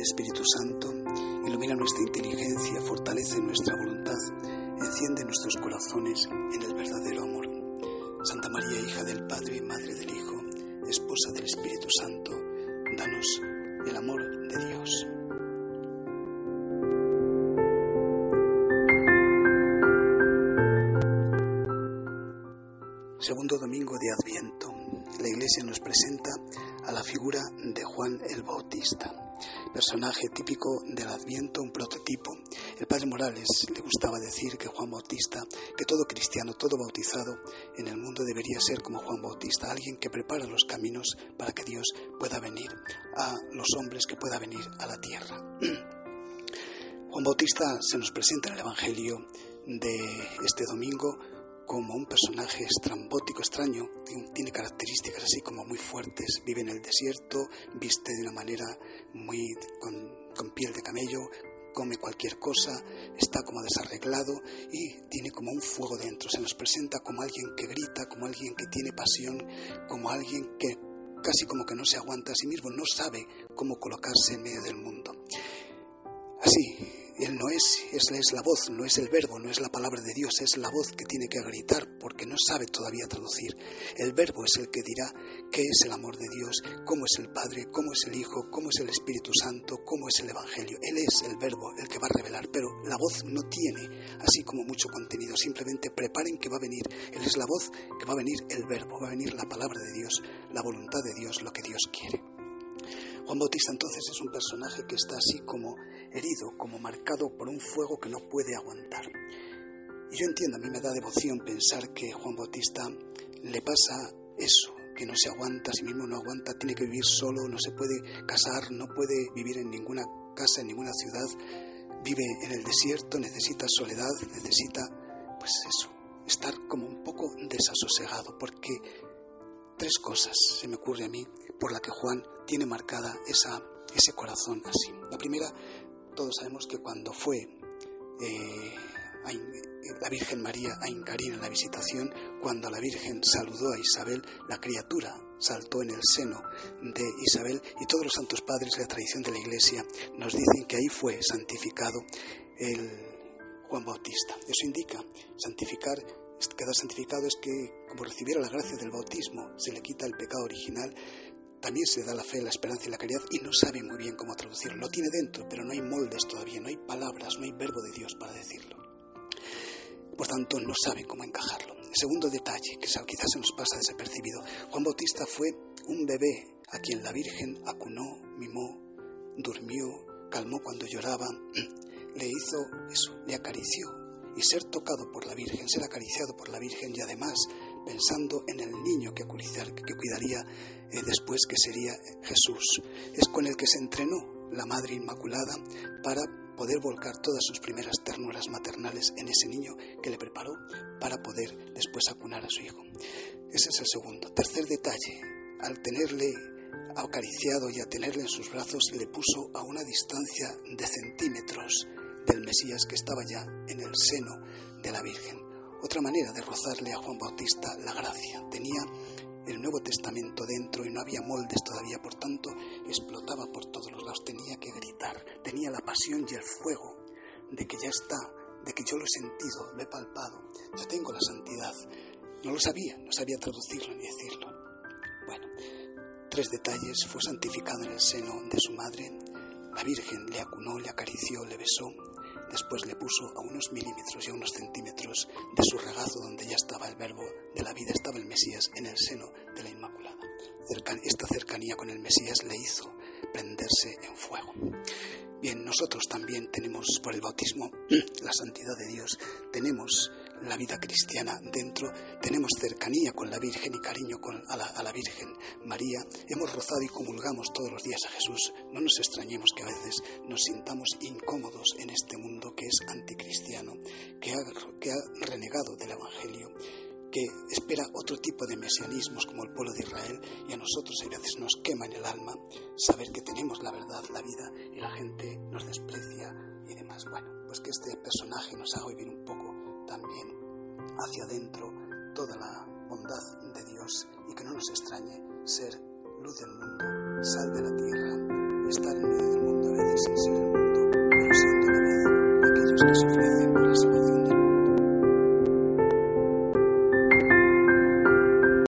Espíritu Santo, ilumina nuestra inteligencia, fortalece nuestra voluntad, enciende nuestros corazones en el verdadero amor. Santa María, hija del Padre y Madre del Hijo, esposa del Espíritu Santo, danos el amor de Dios. Segundo domingo de Adviento, la Iglesia nos presenta a la figura de Juan el Bautista, personaje típico del Adviento, un prototipo. El padre Morales le gustaba decir que Juan Bautista, que todo cristiano, todo bautizado en el mundo debería ser como Juan Bautista, alguien que prepara los caminos para que Dios pueda venir a los hombres, que pueda venir a la tierra. Juan Bautista se nos presenta en el Evangelio de este domingo como un personaje estrambótico, extraño, tiene características así como muy fuertes, vive en el desierto, viste de una manera muy con, piel de camello, come cualquier cosa, está como desarreglado y tiene como un fuego dentro, se nos presenta como alguien que grita, como alguien que tiene pasión, como alguien que casi como que no se aguanta a sí mismo, no sabe cómo colocarse en medio del mundo. Así, él no es, es, es la voz, no es el verbo, no es la palabra de Dios, es la voz que tiene que gritar porque no sabe todavía traducir. El verbo es el que dirá qué es el amor de Dios, cómo es el Padre, cómo es el Hijo, cómo es el Espíritu Santo, cómo es el Evangelio. Él es el verbo, el que va a revelar, pero la voz no tiene así como mucho contenido. Simplemente preparen que va a venir. Él es la voz que va a venir el verbo, va a venir la palabra de Dios, la voluntad de Dios, lo que Dios quiere. Juan Bautista entonces es un personaje que está así como herido, como marcado por un fuego que no puede aguantar. Y yo entiendo, a mí me da devoción pensar que Juan Bautista le pasa eso, que no se aguanta, a sí mismo no aguanta, tiene que vivir solo, no se puede casar, no puede vivir en ninguna casa, en ninguna ciudad, vive en el desierto, necesita soledad, necesita, pues eso, estar como un poco desasosegado, porque tres cosas se me ocurre a mí por la que Juan tiene marcada esa, ese corazón así. La primera, todos sabemos que cuando fue eh, la Virgen María a Incarín la visitación, cuando la Virgen saludó a Isabel, la criatura saltó en el seno de Isabel y todos los santos padres de la tradición de la Iglesia nos dicen que ahí fue santificado el Juan Bautista. Eso indica santificar quedar santificado es que, como recibiera la gracia del bautismo, se le quita el pecado original, también se le da la fe, la esperanza y la caridad y no sabe muy bien cómo traducirlo. Lo tiene dentro, pero no hay moldes todavía, no hay palabras, no hay verbo de Dios para decirlo. Por tanto, no sabe cómo encajarlo. segundo detalle, que quizás se nos pasa desapercibido, Juan Bautista fue un bebé a quien la Virgen acunó, mimó, durmió, calmó cuando lloraba, le hizo eso, le acarició, y ser tocado por la Virgen, ser acariciado por la Virgen y además pensando en el niño que, que cuidaría eh, después, que sería Jesús. Es con el que se entrenó la Madre Inmaculada para poder volcar todas sus primeras ternuras maternales en ese niño que le preparó para poder después acunar a su hijo. Ese es el segundo. Tercer detalle, al tenerle acariciado y a tenerle en sus brazos, le puso a una distancia de centímetros del Mesías que estaba ya en el seno de la Virgen. Otra manera de rozarle a Juan Bautista la gracia. Tenía el Nuevo Testamento dentro y no había moldes todavía, por tanto explotaba por todos los lados, tenía que gritar, tenía la pasión y el fuego de que ya está, de que yo lo he sentido, lo he palpado, yo tengo la santidad. No lo sabía, no sabía traducirlo ni decirlo. Bueno, tres detalles, fue santificado en el seno de su madre, la Virgen le acunó, le acarició, le besó, después le puso a unos milímetros y a unos centímetros de su regazo donde ya estaba el verbo de la vida, estaba el Mesías en el seno de la Inmaculada. Esta cercanía con el Mesías le hizo prenderse en fuego. Bien, nosotros también tenemos por el bautismo la santidad de Dios, tenemos la vida cristiana dentro, tenemos cercanía con la Virgen y cariño con, a, la, Virgen María, hemos rozado y comulgamos todos los días a Jesús. No nos extrañemos que a veces nos sintamos incómodos en este mundo que es anticristiano, que ha, que ha renegado del Evangelio, que espera otro tipo de mesianismos como el pueblo de Israel y a nosotros a veces nos quema en el alma saber que tenemos la verdad, la vida y la gente nos desprecia y demás. Bueno, pues que este personaje nos haga vivir un poco hacia adentro toda la bondad de Dios y que no nos extrañe ser luz del mundo, sal de la tierra, estar en medio del mundo